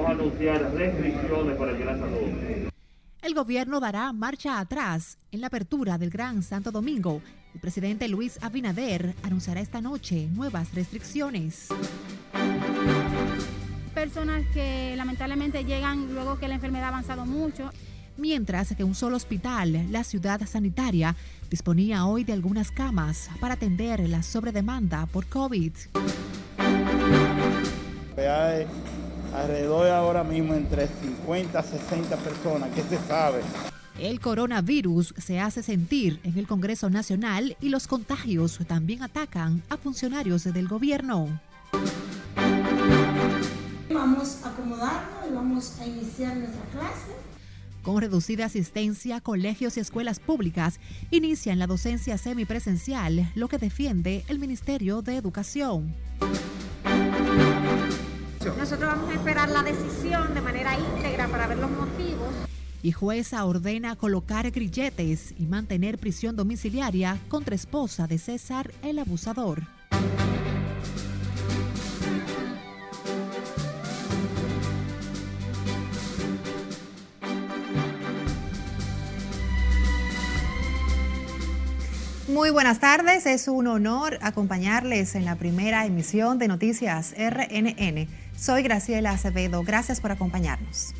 vamos a anunciar restricciones para el Gran Santo Domingo. El gobierno dará marcha atrás en la apertura del Gran Santo Domingo. El presidente Luis Abinader anunciará esta noche nuevas restricciones. Personas que lamentablemente llegan luego que la enfermedad ha avanzado mucho. Mientras que un solo hospital, la ciudad sanitaria, disponía hoy de algunas camas para atender la sobredemanda por COVID. Alrededor ahora mismo entre 50 a 60 personas, ¿qué se sabe? El coronavirus se hace sentir en el Congreso Nacional y los contagios también atacan a funcionarios del gobierno. Vamos a acomodarnos y vamos a iniciar nuestra clase. Con reducida asistencia, colegios y escuelas públicas inician la docencia semipresencial, lo que defiende el Ministerio de Educación. Nosotros vamos a esperar la decisión de manera íntegra para ver los motivos. Y jueza ordena colocar grilletes y mantener prisión domiciliaria contra esposa de César el abusador. Muy buenas tardes, es un honor acompañarles en la primera emisión de Noticias RNN. Soy Graciela Acevedo, gracias por acompañarnos.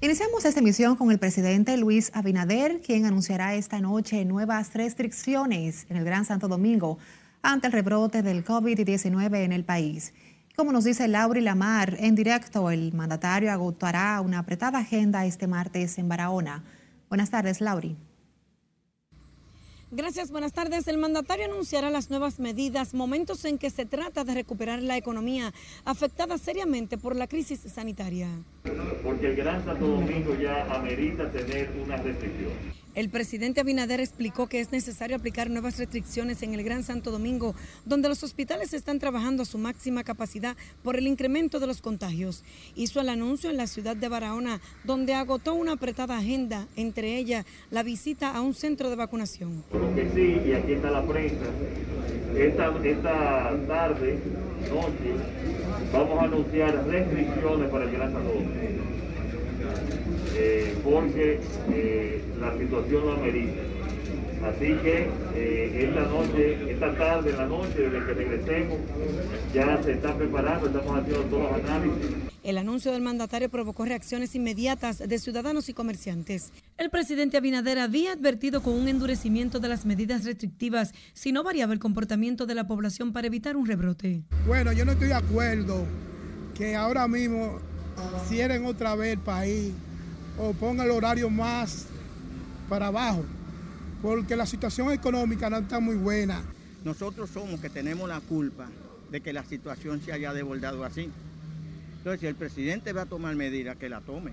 Iniciamos esta emisión con el presidente Luis Abinader, quien anunciará esta noche nuevas restricciones en el Gran Santo Domingo ante el rebrote del COVID-19 en el país. Como nos dice Lauri Lamar en directo, el mandatario agotará una apretada agenda este martes en Barahona. Buenas tardes, Lauri. Gracias, buenas tardes. El mandatario anunciará las nuevas medidas, momentos en que se trata de recuperar la economía afectada seriamente por la crisis sanitaria. Porque el Gran Santo Domingo ya amerita tener una restricción. El presidente Abinader explicó que es necesario aplicar nuevas restricciones en el Gran Santo Domingo, donde los hospitales están trabajando a su máxima capacidad por el incremento de los contagios. Hizo el anuncio en la ciudad de Barahona, donde agotó una apretada agenda, entre ellas la visita a un centro de vacunación. Lo que sí, y aquí está la prensa, esta, esta tarde, noche, vamos a anunciar restricciones para el Gran Santo Domingo. Eh, porque eh, la situación lo amerita. Así que eh, esta noche, esta tarde, la noche, desde que regresemos, ya se está preparando, estamos haciendo todos los análisis. El anuncio del mandatario provocó reacciones inmediatas de ciudadanos y comerciantes. El presidente Abinader había advertido con un endurecimiento de las medidas restrictivas si no variaba el comportamiento de la población para evitar un rebrote. Bueno, yo no estoy de acuerdo que ahora mismo cierren otra vez el país o ponga el horario más para abajo, porque la situación económica no está muy buena. Nosotros somos que tenemos la culpa de que la situación se haya desbordado así. Entonces, si el presidente va a tomar medidas, que la tome.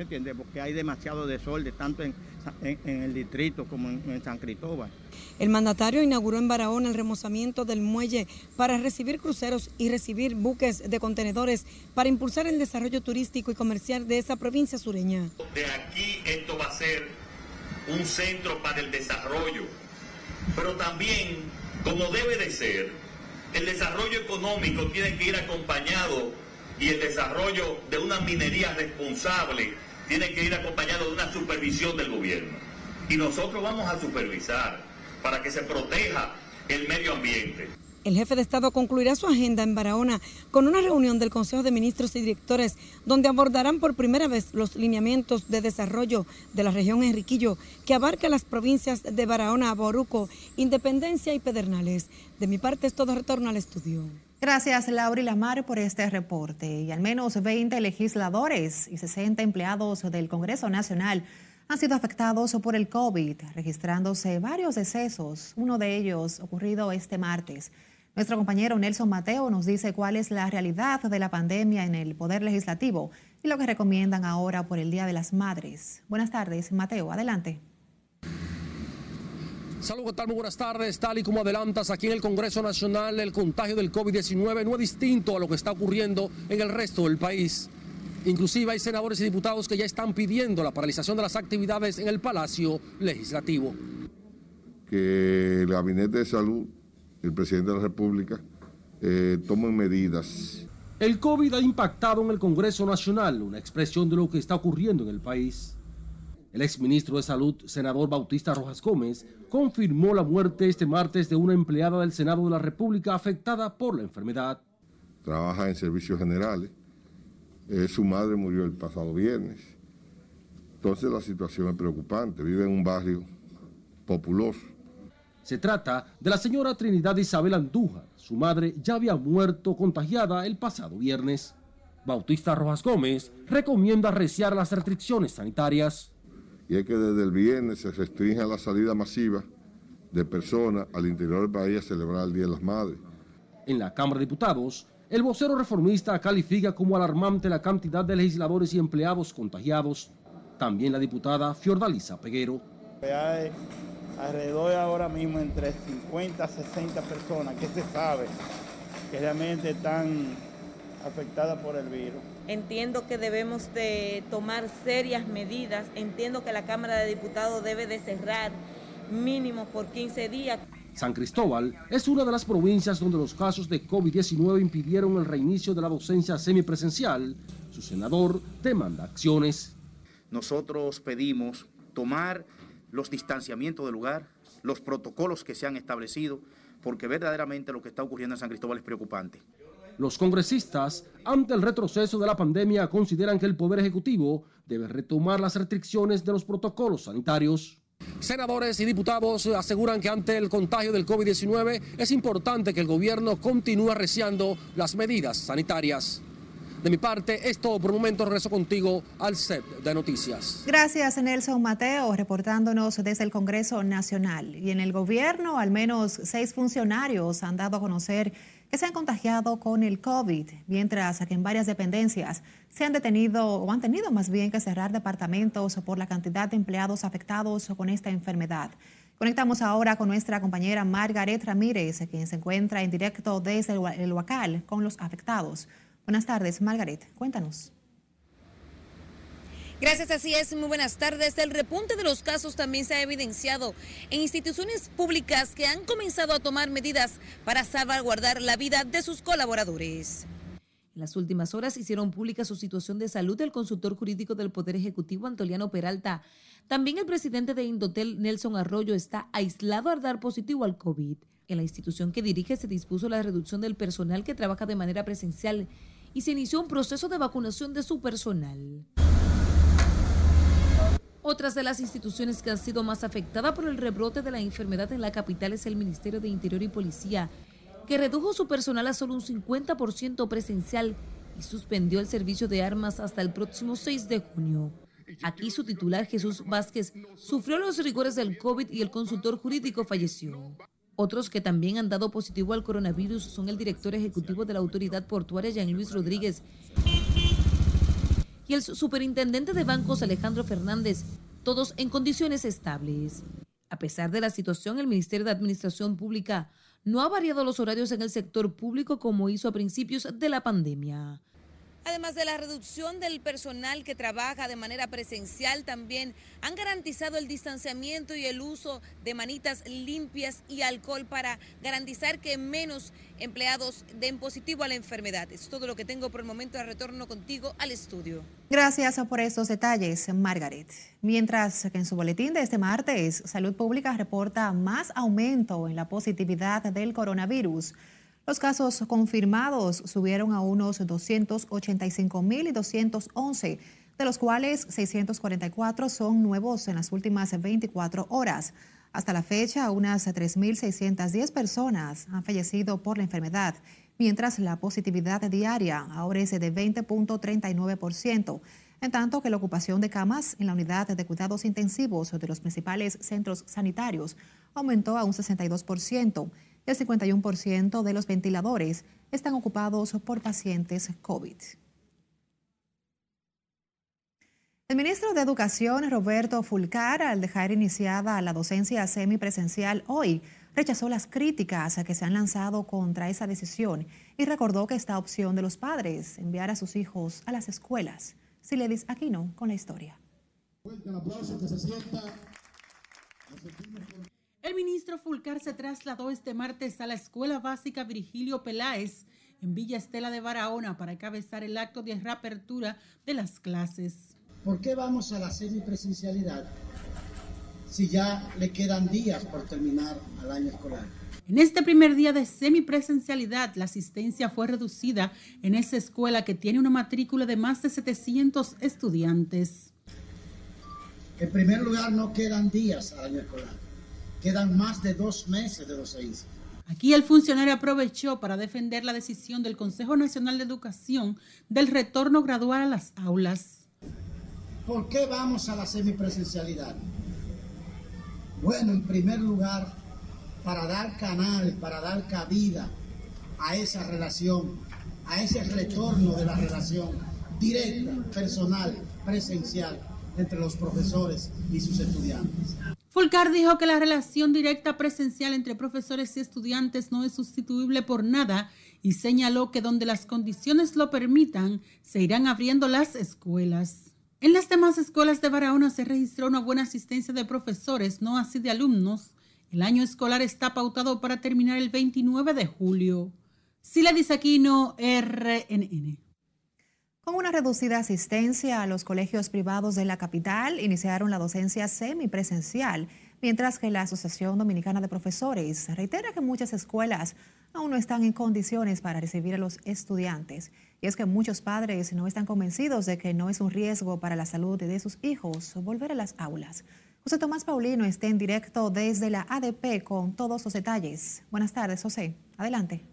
¿Me entiendes? Porque hay demasiado desorden, tanto en, en, el distrito como en, en, San Cristóbal. El mandatario inauguró en Barahona el remozamiento del muelle para recibir cruceros y recibir buques de contenedores para impulsar el desarrollo turístico y comercial de esa provincia sureña. De aquí esto va a ser un centro para el desarrollo, pero también, como debe de ser, el desarrollo económico tiene que ir acompañado y el desarrollo de una minería responsable tiene que ir acompañado de una supervisión del gobierno. Y nosotros vamos a supervisar para que se proteja el medio ambiente. El jefe de Estado concluirá su agenda en Barahona con una reunión del Consejo de Ministros y Directores donde abordarán por primera vez los lineamientos de desarrollo de la región Enriquillo que abarca las provincias de Barahona, Boruco, Independencia y Pedernales. De mi parte es todo retorno al estudio. Gracias, Laura y Lamar, por este reporte. Y al menos 20 legisladores y 60 empleados del Congreso Nacional han sido afectados por el COVID, registrándose varios decesos, uno de ellos ocurrido este martes. Nuestro compañero Nelson Mateo nos dice cuál es la realidad de la pandemia en el Poder Legislativo y lo que recomiendan ahora por el Día de las Madres. Buenas tardes, Mateo, adelante. Saludos, ¿qué tal? Muy buenas tardes. Tal y como adelantas, aquí en el Congreso Nacional, el contagio del COVID-19 no es distinto a lo que está ocurriendo en el resto del país. Inclusive hay senadores y diputados que ya están pidiendo la paralización de las actividades en el Palacio Legislativo. Que el Gabinete de Salud, el presidente de la República, eh, tomen medidas El COVID ha impactado en el Congreso Nacional, una expresión de lo que está ocurriendo en el país. El exministro de Salud, senador Bautista Rojas Gómez, confirmó la muerte este martes de una empleada del Senado de la República afectada por la enfermedad. Trabaja en servicios generales. Eh, su madre murió el pasado viernes. Entonces la situación es preocupante. Vive en un barrio populoso. Se trata de la señora Trinidad Isabel Andújar. Su madre ya había muerto contagiada el pasado viernes. Bautista Rojas Gómez recomienda arreciar las restricciones sanitarias. Y es que desde el viernes se restringe la salida masiva de personas al interior del país a celebrar el Día de las Madres. En la Cámara de Diputados, el vocero reformista califica como alarmante la cantidad de legisladores y empleados contagiados. También la diputada Fiordalisa Peguero. Hay alrededor ahora mismo entre 50 a 60 personas que se sabe que realmente están afectadas por el virus. Entiendo que debemos de tomar serias medidas. Entiendo que la Cámara de Diputados debe de cerrar mínimo por 15 días. San Cristóbal es una de las provincias donde los casos de COVID-19 impidieron el reinicio de la docencia semipresencial. Su senador demanda acciones. Nosotros pedimos tomar los distanciamientos del lugar, los protocolos que se han establecido, porque verdaderamente lo que está ocurriendo en San Cristóbal es preocupante. Los congresistas, ante el retroceso de la pandemia, consideran que el Poder Ejecutivo debe retomar las restricciones de los protocolos sanitarios. Senadores y diputados aseguran que ante el contagio del COVID-19 es importante que el gobierno continúe arreciando las medidas sanitarias. De mi parte, es todo por el momento. Regreso contigo al set de noticias. Gracias, Nelson Mateo, reportándonos desde el Congreso Nacional. Y en el gobierno, al menos seis funcionarios han dado a conocer que se han contagiado con el COVID, mientras que en varias dependencias se han detenido o han tenido más bien que cerrar departamentos por la cantidad de empleados afectados con esta enfermedad. Conectamos ahora con nuestra compañera Margaret Ramírez, quien se encuentra en directo desde el Huacal con los afectados. Buenas tardes, Margaret, cuéntanos. Gracias, así es. Muy buenas tardes. El repunte de los casos también se ha evidenciado en instituciones públicas que han comenzado a tomar medidas para salvaguardar la vida de sus colaboradores. En las últimas horas hicieron pública su situación de salud del consultor jurídico del Poder Ejecutivo, Antoliano Peralta. También el presidente de Indotel, Nelson Arroyo, está aislado al dar positivo al COVID. En la institución que dirige se dispuso la reducción del personal que trabaja de manera presencial y se inició un proceso de vacunación de su personal. Otras de las instituciones que han sido más afectadas por el rebrote de la enfermedad en la capital es el Ministerio de Interior y Policía, que redujo su personal a solo un 50% presencial y suspendió el servicio de armas hasta el próximo 6 de junio. Aquí su titular Jesús Vázquez sufrió los rigores del COVID y el consultor jurídico falleció. Otros que también han dado positivo al coronavirus son el director ejecutivo de la autoridad portuaria, Jean Luis Rodríguez, y el superintendente de bancos Alejandro Fernández, todos en condiciones estables. A pesar de la situación, el Ministerio de Administración Pública no ha variado los horarios en el sector público como hizo a principios de la pandemia. Además de la reducción del personal que trabaja de manera presencial, también han garantizado el distanciamiento y el uso de manitas limpias y alcohol para garantizar que menos empleados den positivo a la enfermedad. Es todo lo que tengo por el momento. De retorno contigo al estudio. Gracias por estos detalles, Margaret. Mientras que en su boletín de este martes, Salud Pública reporta más aumento en la positividad del coronavirus. Los casos confirmados subieron a unos 285.211, de los cuales 644 son nuevos en las últimas 24 horas. Hasta la fecha, unas 3.610 personas han fallecido por la enfermedad, mientras la positividad diaria ahora es de 20.39%, en tanto que la ocupación de camas en la unidad de cuidados intensivos de los principales centros sanitarios aumentó a un 62% el 51% de los ventiladores están ocupados por pacientes COVID. El ministro de Educación, Roberto Fulcar, al dejar iniciada la docencia semipresencial hoy, rechazó las críticas que se han lanzado contra esa decisión y recordó que esta opción de los padres enviar a sus hijos a las escuelas. Siledis Aquino con la historia. El ministro Fulcar se trasladó este martes a la Escuela Básica Virgilio Peláez en Villa Estela de Barahona para encabezar el acto de reapertura de las clases. ¿Por qué vamos a la semipresencialidad si ya le quedan días por terminar el año escolar? En este primer día de semipresencialidad, la asistencia fue reducida en esa escuela que tiene una matrícula de más de 700 estudiantes. En primer lugar, no quedan días al año escolar, quedan más de dos meses de los seis. Aquí el funcionario aprovechó para defender la decisión del Consejo Nacional de Educación del retorno gradual a las aulas. ¿Por qué vamos a la semipresencialidad? Bueno, en primer lugar, para dar canal, para dar cabida a esa relación, a ese retorno de la relación directa, personal, presencial entre los profesores y sus estudiantes. Fulcar dijo que la relación directa presencial entre profesores y estudiantes no es sustituible por nada y señaló que donde las condiciones lo permitan, se irán abriendo las escuelas. En las demás escuelas de Barahona se registró una buena asistencia de profesores, no así de alumnos. El año escolar está pautado para terminar el 29 de julio. Sila Disaquino, RNN. Con una reducida asistencia a los colegios privados de la capital, iniciaron la docencia semipresencial, mientras que la Asociación Dominicana de Profesores reitera que muchas escuelas aún no están en condiciones para recibir a los estudiantes. Y es que muchos padres no están convencidos de que no es un riesgo para la salud de sus hijos volver a las aulas. José Tomás Paulino está en directo desde la ADP con todos los detalles. Buenas tardes, José. Adelante.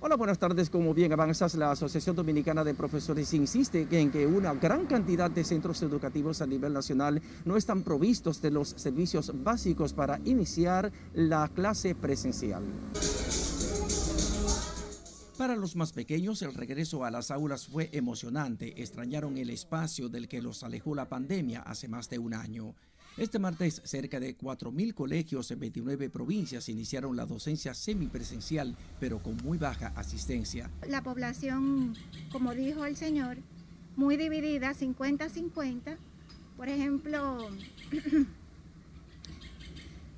Hola, buenas tardes. Como bien avanzas, la Asociación Dominicana de Profesores insiste en que una gran cantidad de centros educativos a nivel nacional no están provistos de los servicios básicos para iniciar la clase presencial. Para los más pequeños, el regreso a las aulas fue emocionante. Extrañaron el espacio del que los alejó la pandemia hace más de un año. Este martes, cerca de 4.000 colegios en 29 provincias iniciaron la docencia semipresencial, pero con muy baja asistencia. La población, como dijo el señor, muy dividida, 50-50. Por ejemplo,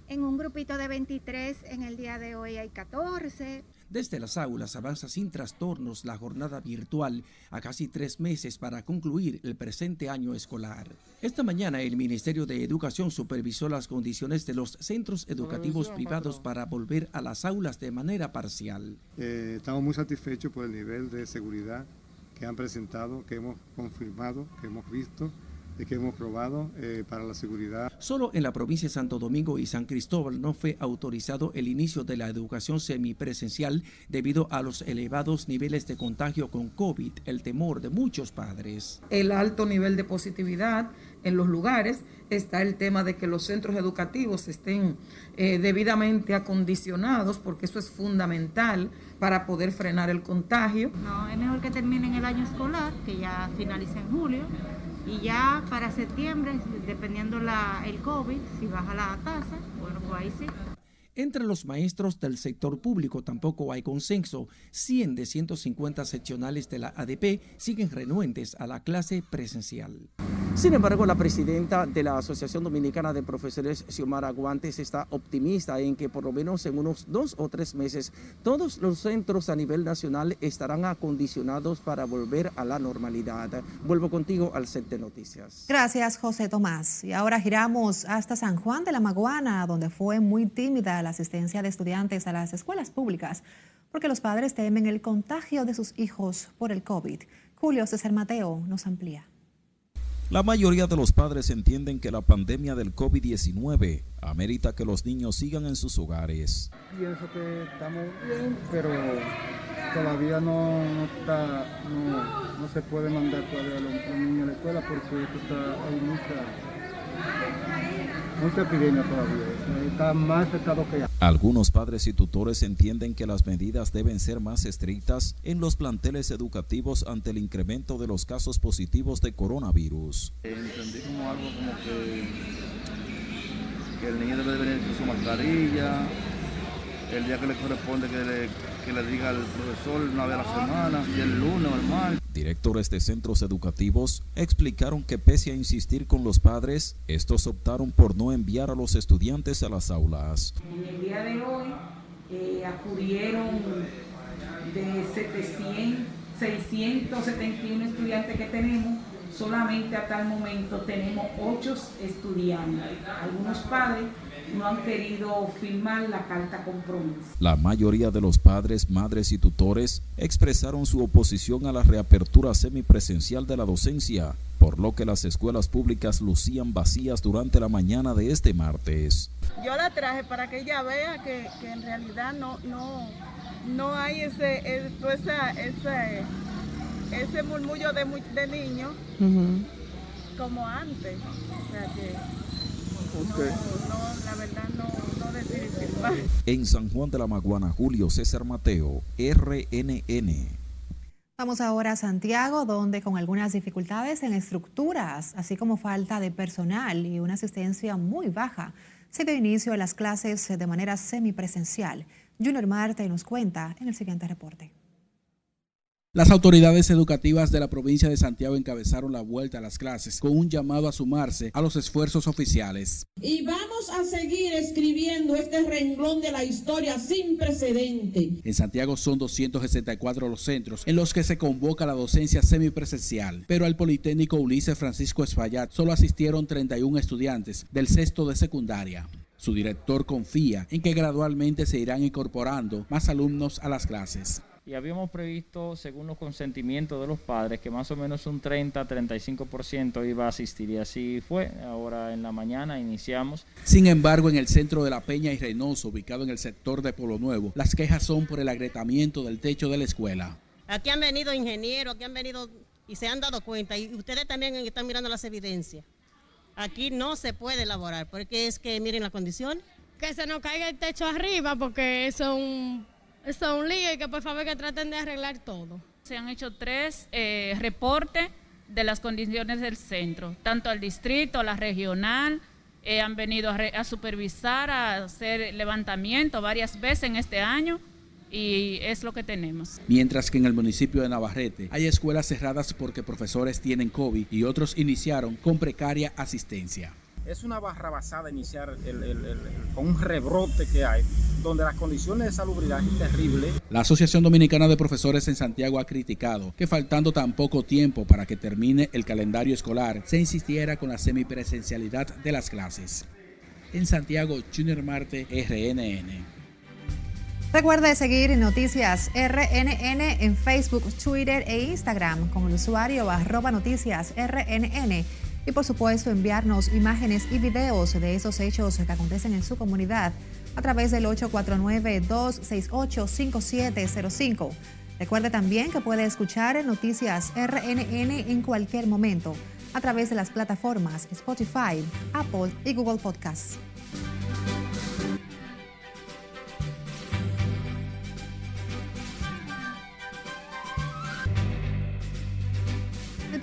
en un grupito de 23, en el día de hoy hay 14. Desde las aulas avanza sin trastornos la jornada virtual a casi tres meses para concluir el presente año escolar. Esta mañana el Ministerio de Educación supervisó las condiciones de los centros educativos privados para volver a las aulas de manera parcial. Eh, estamos muy satisfechos por el nivel de seguridad que han presentado, que hemos confirmado, que hemos visto de que hemos probado eh, para la seguridad. Solo en la provincia de Santo Domingo y San Cristóbal no fue autorizado el inicio de la educación semipresencial debido a los elevados niveles de contagio con COVID, el temor de muchos padres. El alto nivel de positividad en los lugares, está el tema de que los centros educativos estén eh, debidamente acondicionados, porque eso es fundamental para poder frenar el contagio. No, es mejor que terminen el año escolar, que ya finalice en julio y ya para septiembre, dependiendo la, el COVID, si baja la tasa, bueno, pues ahí sí. Entre los maestros del sector público tampoco hay consenso. 100 de 150 seccionales de la ADP siguen renuentes a la clase presencial. Sin embargo, la presidenta de la Asociación Dominicana de Profesores, Xiomara Guantes, está optimista en que por lo menos en unos dos o tres meses todos los centros a nivel nacional estarán acondicionados para volver a la normalidad. Vuelvo contigo al set de noticias. Gracias, José Tomás. Y ahora giramos hasta San Juan de la Maguana, donde fue muy tímida la asistencia de estudiantes a las escuelas públicas, porque los padres temen el contagio de sus hijos por el COVID. Julio César Mateo nos amplía. La mayoría de los padres entienden que la pandemia del COVID-19 amerita que los niños sigan en sus hogares. Pienso que estamos bien, pero todavía no, está, no, se puede mandar todavía a los, niños a la escuela porque está, hay mucha mucha epidemia todavía, está más afectado que ya. Algunos padres y tutores entienden que las medidas deben ser más estrictas en los planteles educativos ante el incremento de los casos positivos de coronavirus. Entendí como algo como que, que el niño debe venir con su mascarilla, el día que le corresponde que le, que le diga al profesor una vez a la semana, si el lunes o el martes. Directores de centros educativos explicaron que pese a insistir con los padres, estos optaron por no enviar a los estudiantes a las aulas. En el día de hoy eh, acudieron de 700, 671 estudiantes que tenemos, solamente hasta el momento tenemos 8 estudiantes. Algunos padres no han querido firmar la carta compromiso. La mayoría de los padres, madres y tutores expresaron su oposición a la reapertura semipresencial de la docencia, por lo que las escuelas públicas lucían vacías durante la mañana de este martes. Yo la traje para que ella vea que, que en realidad no, no, no hay ese, ese, ese, ese murmullo de, de niños como antes. O sea que la verdad no, En San Juan de la Maguana, Julio César Mateo, RNN. Vamos ahora a Santiago, donde con algunas dificultades en estructuras, así como falta de personal y una asistencia muy baja, se dio inicio a las clases de manera semipresencial. Junior Marte nos cuenta en el siguiente reporte. Las autoridades educativas de la provincia de Santiago encabezaron la vuelta a las clases con un llamado a sumarse a los esfuerzos oficiales. Y vamos a seguir escribiendo este renglón de la historia sin precedente. En Santiago son 264 los centros en los que se convoca la docencia semipresencial, pero al Politécnico Ulises Francisco Esfallat solo asistieron 31 estudiantes del sexto de secundaria. Su director confía en que gradualmente se irán incorporando más alumnos a las clases y habíamos previsto, según los consentimientos de los padres, que más o menos un 30-35% iba a asistir y así fue. Ahora en la mañana iniciamos. Sin embargo, en el centro de La Peña y Reynoso, ubicado en el sector de Polo Nuevo, las quejas son por el agrietamiento del techo de la escuela. Aquí han venido ingenieros, aquí han venido y se han dado cuenta y ustedes también están mirando las evidencias. Aquí no se puede elaborar porque es que miren la condición. Que se nos caiga el techo arriba porque eso es un es un lío y que por favor que traten de arreglar todo. Se han hecho tres eh, reportes de las condiciones del centro, tanto al distrito, a la regional, eh, han venido a, supervisar, a hacer levantamiento varias veces en este año y es lo que tenemos. Mientras que en el municipio de Navarrete hay escuelas cerradas porque profesores tienen COVID y otros iniciaron con precaria asistencia es una barra basada iniciar con un rebrote que hay, donde las condiciones de salubridad es terrible. La Asociación Dominicana de Profesores en Santiago ha criticado que faltando tan poco tiempo para que termine el calendario escolar, se insistiera con la semipresencialidad de las clases. En Santiago, Junior Marte, RNN. Recuerde seguir Noticias RNN en Facebook, Twitter e Instagram con el usuario arroba noticias RNN y por supuesto enviarnos imágenes y videos de esos hechos que acontecen en su comunidad a través del 849-268-5705. Recuerde también que puede escuchar Noticias RNN en cualquier momento a través de las plataformas Spotify, Apple y Google Podcasts.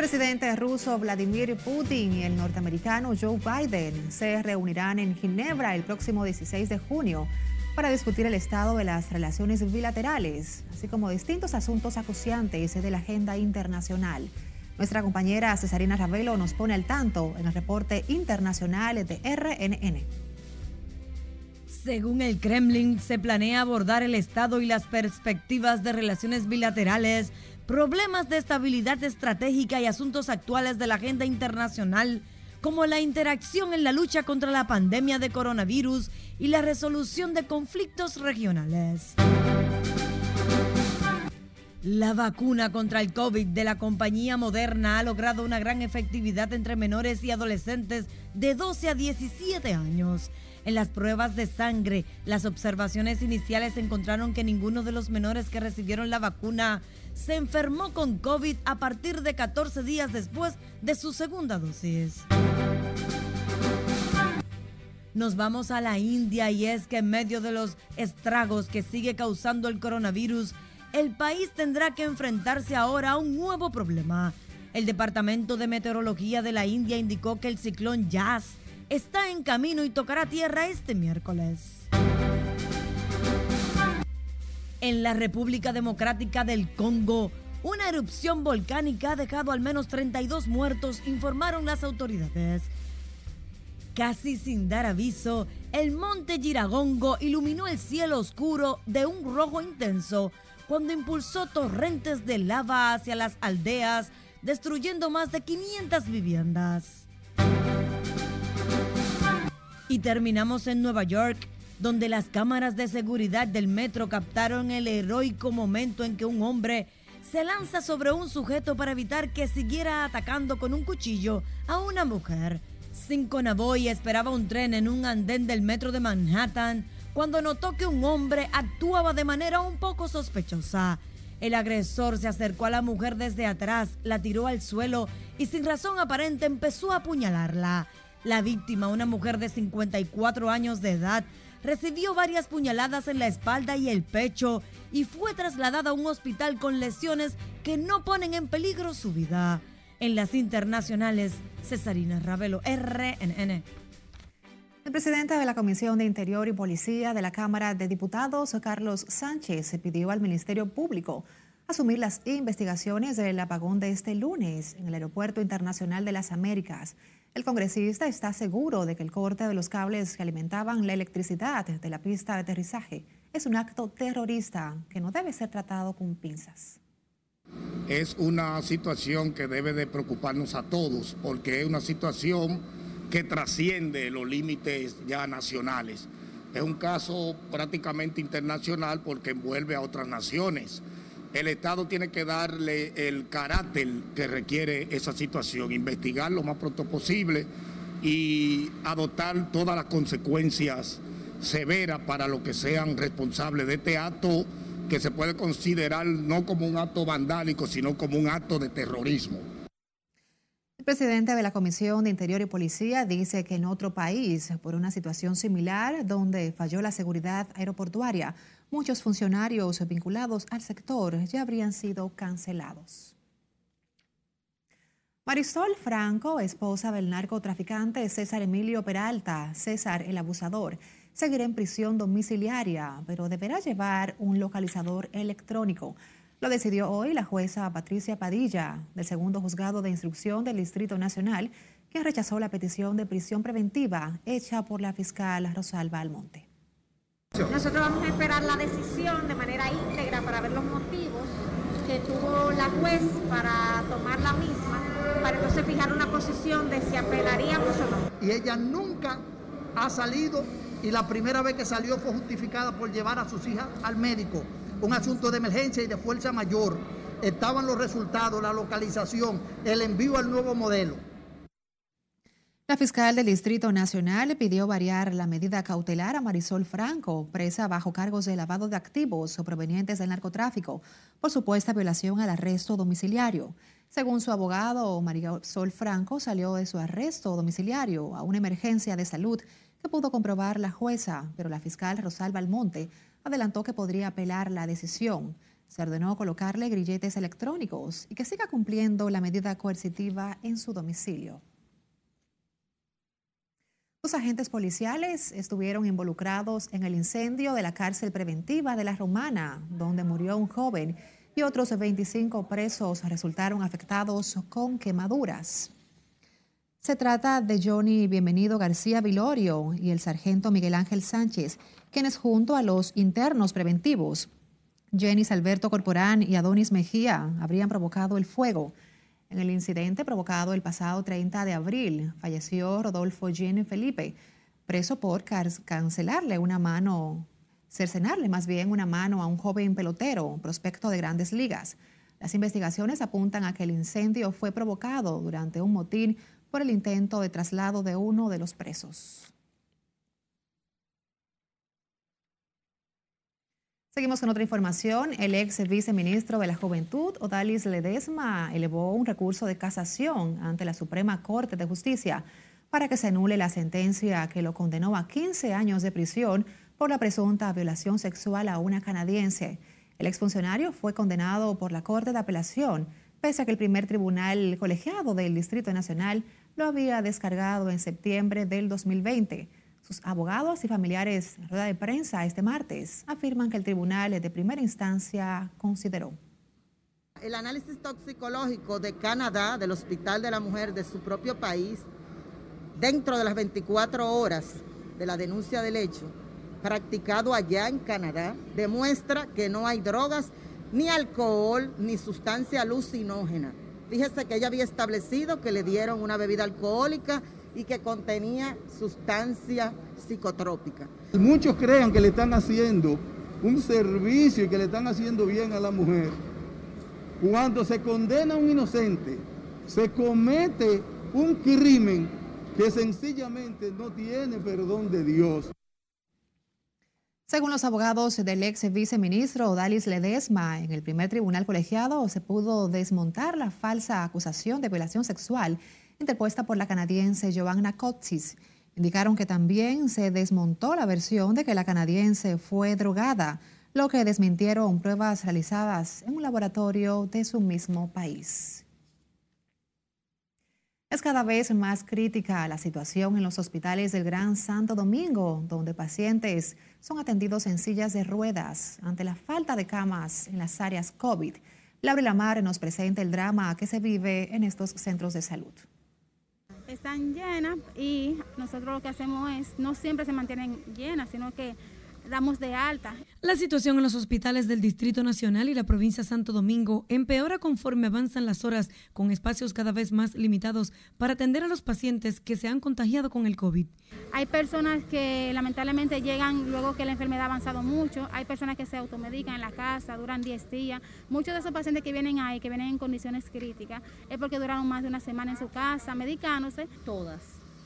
Presidente ruso Vladimir Putin y el norteamericano Joe Biden se reunirán en Ginebra el próximo 16 de junio para discutir el estado de las relaciones bilaterales, así como distintos asuntos acuciantes de la agenda internacional. Nuestra compañera Cesarina Ravelo nos pone al tanto en el reporte internacional de RNN. Según el Kremlin, se planea abordar el estado y las perspectivas de relaciones bilaterales problemas de estabilidad estratégica y asuntos actuales de la agenda internacional, como la interacción en la lucha contra la pandemia de coronavirus y la resolución de conflictos regionales. La vacuna contra el COVID de la compañía Moderna ha logrado una gran efectividad entre menores y adolescentes de 12 a 17 años. En las pruebas de sangre, las observaciones iniciales encontraron que ninguno de los menores que recibieron la vacuna se enfermó con COVID a partir de 14 días después de su segunda dosis. Nos vamos a la India y es que en medio de los estragos que sigue causando el coronavirus, el país tendrá que enfrentarse ahora a un nuevo problema. El Departamento de Meteorología de la India indicó que el ciclón Jazz está en camino y tocará tierra este miércoles. En la República Democrática del Congo, una erupción volcánica ha dejado al menos 32 muertos, informaron las autoridades. Casi sin dar aviso, el monte Giragongo iluminó el cielo oscuro de un rojo intenso cuando impulsó torrentes de lava hacia las aldeas, destruyendo más de 500 viviendas. Y terminamos en Nueva York, donde las cámaras de seguridad del metro captaron el heroico momento en que un hombre se lanza sobre un sujeto para evitar que siguiera atacando con un cuchillo a una mujer. Cinco Navoy esperaba un tren en un andén del metro de Manhattan cuando notó que un hombre actuaba de manera un poco sospechosa. El agresor se acercó a la mujer desde atrás, la tiró al suelo y sin razón aparente empezó a apuñalarla. La víctima, una mujer de 54 años de edad, recibió varias puñaladas en la espalda y el pecho y fue trasladada a un hospital con lesiones que no ponen en peligro su vida. En las internacionales, Cesarina Ravelo, RNN. El presidente de la Comisión de Interior y Policía de la Cámara de Diputados, Carlos Sánchez, pidió al Ministerio Público asumir las investigaciones del apagón de este lunes en el Aeropuerto Internacional de las Américas. El congresista está seguro de que el corte de los cables que alimentaban la electricidad de la pista de aterrizaje es un acto terrorista que no debe ser tratado con pinzas. Es una situación que debe de preocuparnos a todos porque es una situación que trasciende los límites ya nacionales. Es un caso prácticamente internacional porque envuelve a otras naciones. El Estado tiene que darle el carácter que requiere esa situación, investigar lo más pronto posible y adoptar todas las consecuencias severas para los que sean responsables de este acto que se puede considerar no como un acto vandálico, sino como un acto de terrorismo. El presidente de la Comisión de Interior y Policía dice que en otro país, por una situación similar donde falló la seguridad aeroportuaria, muchos funcionarios vinculados al sector ya habrían sido cancelados. Marisol Franco, esposa del narcotraficante César Emilio Peralta, César el abusador, seguirá en prisión domiciliaria, pero deberá llevar un localizador electrónico. Lo decidió hoy la jueza Patricia Padilla, del segundo juzgado de instrucción del Distrito Nacional, quien rechazó la petición de prisión preventiva hecha por la fiscal Rosalba Almonte. Nosotros vamos a esperar la decisión de manera íntegra para ver los motivos que tuvo la juez para tomar la misma, para entonces fijar una posición de si apelaríamos o no. Y ella nunca ha salido y la primera vez que salió fue justificada por llevar a sus hijas al médico, un asunto de emergencia y de fuerza mayor. Estaban los resultados, la localización, el envío al nuevo modelo. La fiscal del Distrito Nacional pidió variar la medida cautelar a Marisol Franco, presa bajo cargos de lavado de activos provenientes del narcotráfico, por supuesta violación al arresto domiciliario. Según su abogado, Marisol Franco salió de su arresto domiciliario a una emergencia de salud que pudo comprobar la jueza, pero la fiscal Rosalba Almonte adelantó que podría apelar la decisión. Se ordenó colocarle grilletes electrónicos y que siga cumpliendo la medida coercitiva en su domicilio. Los agentes policiales estuvieron involucrados en el incendio de la cárcel preventiva de La Romana, donde murió un joven y otros 25 presos resultaron afectados con quemaduras. Se trata de Johnny Bienvenido García Vilorio y el sargento Miguel Ángel Sánchez, quienes junto a los internos preventivos, Jenis Alberto Corporán y Adonis Mejía, habrían provocado el fuego. En el incidente provocado el pasado 30 de abril, falleció Rodolfo Jean Felipe, preso por cancelarle una mano, cercenarle más bien una mano a un joven pelotero, prospecto de grandes ligas. Las investigaciones apuntan a que el incendio fue provocado durante un motín por el intento de traslado de uno de los presos. Seguimos con otra información. El ex viceministro de la Juventud, Odalis Ledesma, elevó un recurso de casación ante la Suprema Corte de Justicia para que se anule la sentencia que lo condenó a 15 años de prisión por la presunta violación sexual a una canadiense. El exfuncionario fue condenado por la Corte de Apelación, pese a que el primer tribunal colegiado del Distrito Nacional lo había descargado en septiembre del 2020. Sus abogados y familiares en rueda de prensa este martes afirman que el tribunal de primera instancia consideró. El análisis toxicológico de Canadá, del Hospital de la Mujer de su propio país, dentro de las 24 horas de la denuncia del hecho, practicado allá en Canadá, demuestra que no hay drogas ni alcohol, ni sustancia alucinógena. Fíjese que ella había establecido que le dieron una bebida alcohólica y que contenía sustancia psicotrópica. Muchos crean que le están haciendo un servicio y que le están haciendo bien a la mujer. Cuando se condena a un inocente, se comete un crimen que sencillamente no tiene perdón de Dios. Según los abogados del ex viceministro Dalis Ledesma, en el primer tribunal colegiado se pudo desmontar la falsa acusación de violación sexual interpuesta por la canadiense Joanna Kotsis. Indicaron que también se desmontó la versión de que la canadiense fue drogada, lo que desmintieron pruebas realizadas en un laboratorio de su mismo país. Es cada vez más crítica la situación en los hospitales del Gran Santo Domingo, donde pacientes son atendidos en sillas de ruedas ante la falta de camas en las áreas COVID. Laura Lamar nos presenta el drama que se vive en estos centros de salud. Están llenas y nosotros lo que hacemos es, no siempre se mantienen llenas, sino que damos de alta. La situación en los hospitales del Distrito Nacional y la provincia de Santo Domingo empeora conforme avanzan las horas, con espacios cada vez más limitados para atender a los pacientes que se han contagiado con el COVID. Hay personas que lamentablemente llegan luego que la enfermedad ha avanzado mucho, hay personas que se automedican en la casa, duran 10 días. Muchos de esos pacientes que vienen ahí, que vienen en condiciones críticas, es porque duraron más de una semana en su casa, medicándose. Todas,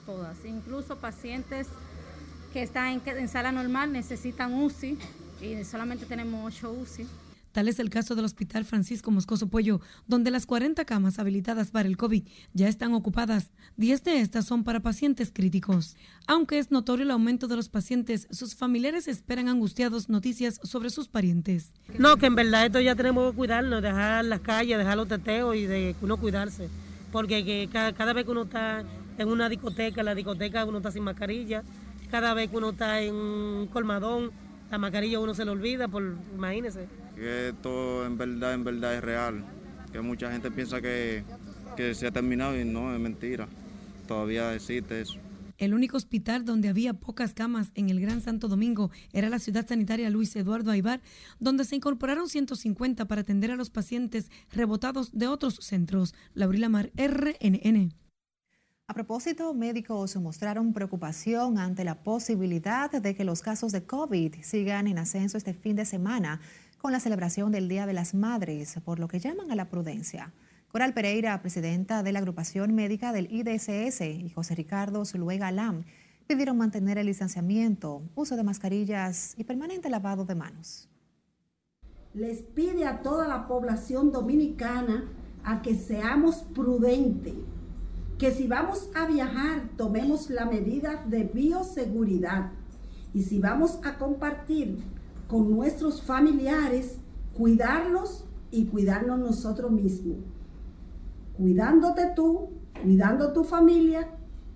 todas, incluso pacientes que están en, sala normal necesitan UCI y solamente tenemos 8 UCI. Tal es el caso del Hospital Francisco Moscoso Pollo, donde las 40 camas habilitadas para el COVID ya están ocupadas. 10 de estas son para pacientes críticos. Aunque es notorio el aumento de los pacientes, sus familiares esperan angustiados noticias sobre sus parientes. No, que en verdad esto ya tenemos que cuidarnos, dejar las calles, dejar los teteos y de uno cuidarse. Porque cada, cada vez que uno está en una discoteca, la discoteca uno está sin mascarilla cada vez que uno está en un colmadón, la mascarilla uno se le olvida, por, imagínese. Que esto en verdad, en verdad es real, que mucha gente piensa que, que se ha terminado y no, es mentira, todavía existe eso. El único hospital donde había pocas camas en el Gran Santo Domingo era la ciudad sanitaria Luis Eduardo Aibar, donde se incorporaron 150 para atender a los pacientes rebotados de otros centros. Laurila Mar, RNN. A propósito, médicos mostraron preocupación ante la posibilidad de que los casos de COVID sigan en ascenso este fin de semana con la celebración del Día de las Madres, por lo que llaman a la prudencia. Coral Pereira, presidenta de la agrupación médica del IDSS, y José Ricardo Zuluega Lam pidieron mantener el distanciamiento, uso de mascarillas y permanente lavado de manos. Les pide a toda la población dominicana a que seamos prudentes que si vamos a viajar tomemos la medida de bioseguridad y si vamos a compartir con nuestros familiares, cuidarlos y cuidarnos nosotros mismos. Cuidándote tú, cuidando tu familia,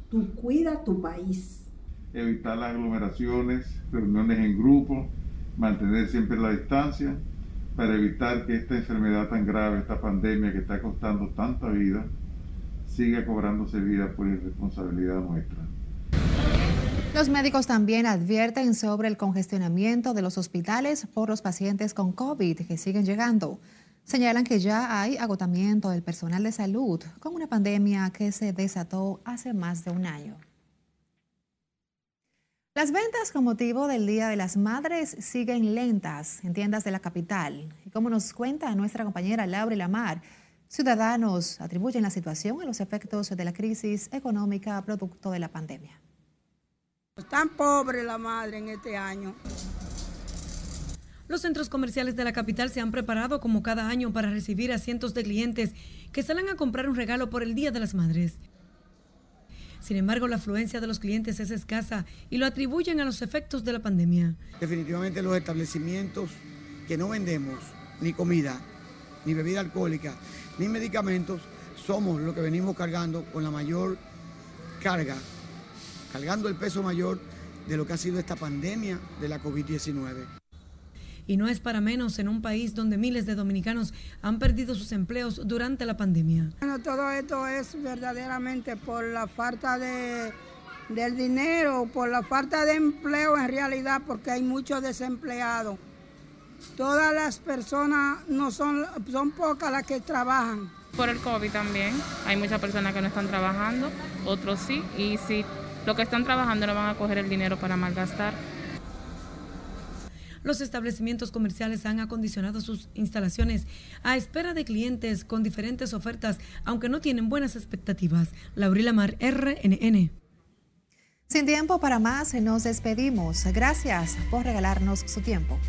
tú cuida tu país. Evitar las aglomeraciones, reuniones en grupo, mantener siempre la distancia para evitar que esta enfermedad tan grave, esta pandemia que está costando tanta vida, siga cobrándose vida por irresponsabilidad nuestra. Los médicos también advierten sobre el congestionamiento de los hospitales por los pacientes con COVID que siguen llegando. Señalan que ya hay agotamiento del personal de salud con una pandemia que se desató hace más de un año. Las ventas con motivo del Día de las Madres siguen lentas en tiendas de la capital. Y como nos cuenta nuestra compañera Laura Lamar, Ciudadanos atribuyen la situación a los efectos de la crisis económica producto de la pandemia. Tan pobre la madre en este año. Los centros comerciales de la capital se han preparado como cada año para recibir a cientos de clientes que salen a comprar un regalo por el Día de las Madres. Sin embargo, la afluencia de los clientes es escasa y lo atribuyen a los efectos de la pandemia. Definitivamente los establecimientos que no vendemos ni comida ni bebida alcohólica ni medicamentos, somos los que venimos cargando con la mayor carga, cargando el peso mayor de lo que ha sido esta pandemia de la COVID-19. Y no es para menos en un país donde miles de dominicanos han perdido sus empleos durante la pandemia. Bueno, todo esto es verdaderamente por la falta de, del dinero, por la falta de empleo en realidad, porque hay muchos desempleados todas las personas no son, son pocas las que trabajan. Por el COVID también, hay muchas personas que no están trabajando, otros sí, y si los que están trabajando no van a coger el dinero para malgastar. Los establecimientos comerciales han acondicionado sus instalaciones a espera de clientes con diferentes ofertas, aunque no tienen buenas expectativas. Laurila Mar, RNN. Sin tiempo para más, nos despedimos. Gracias por regalarnos su tiempo.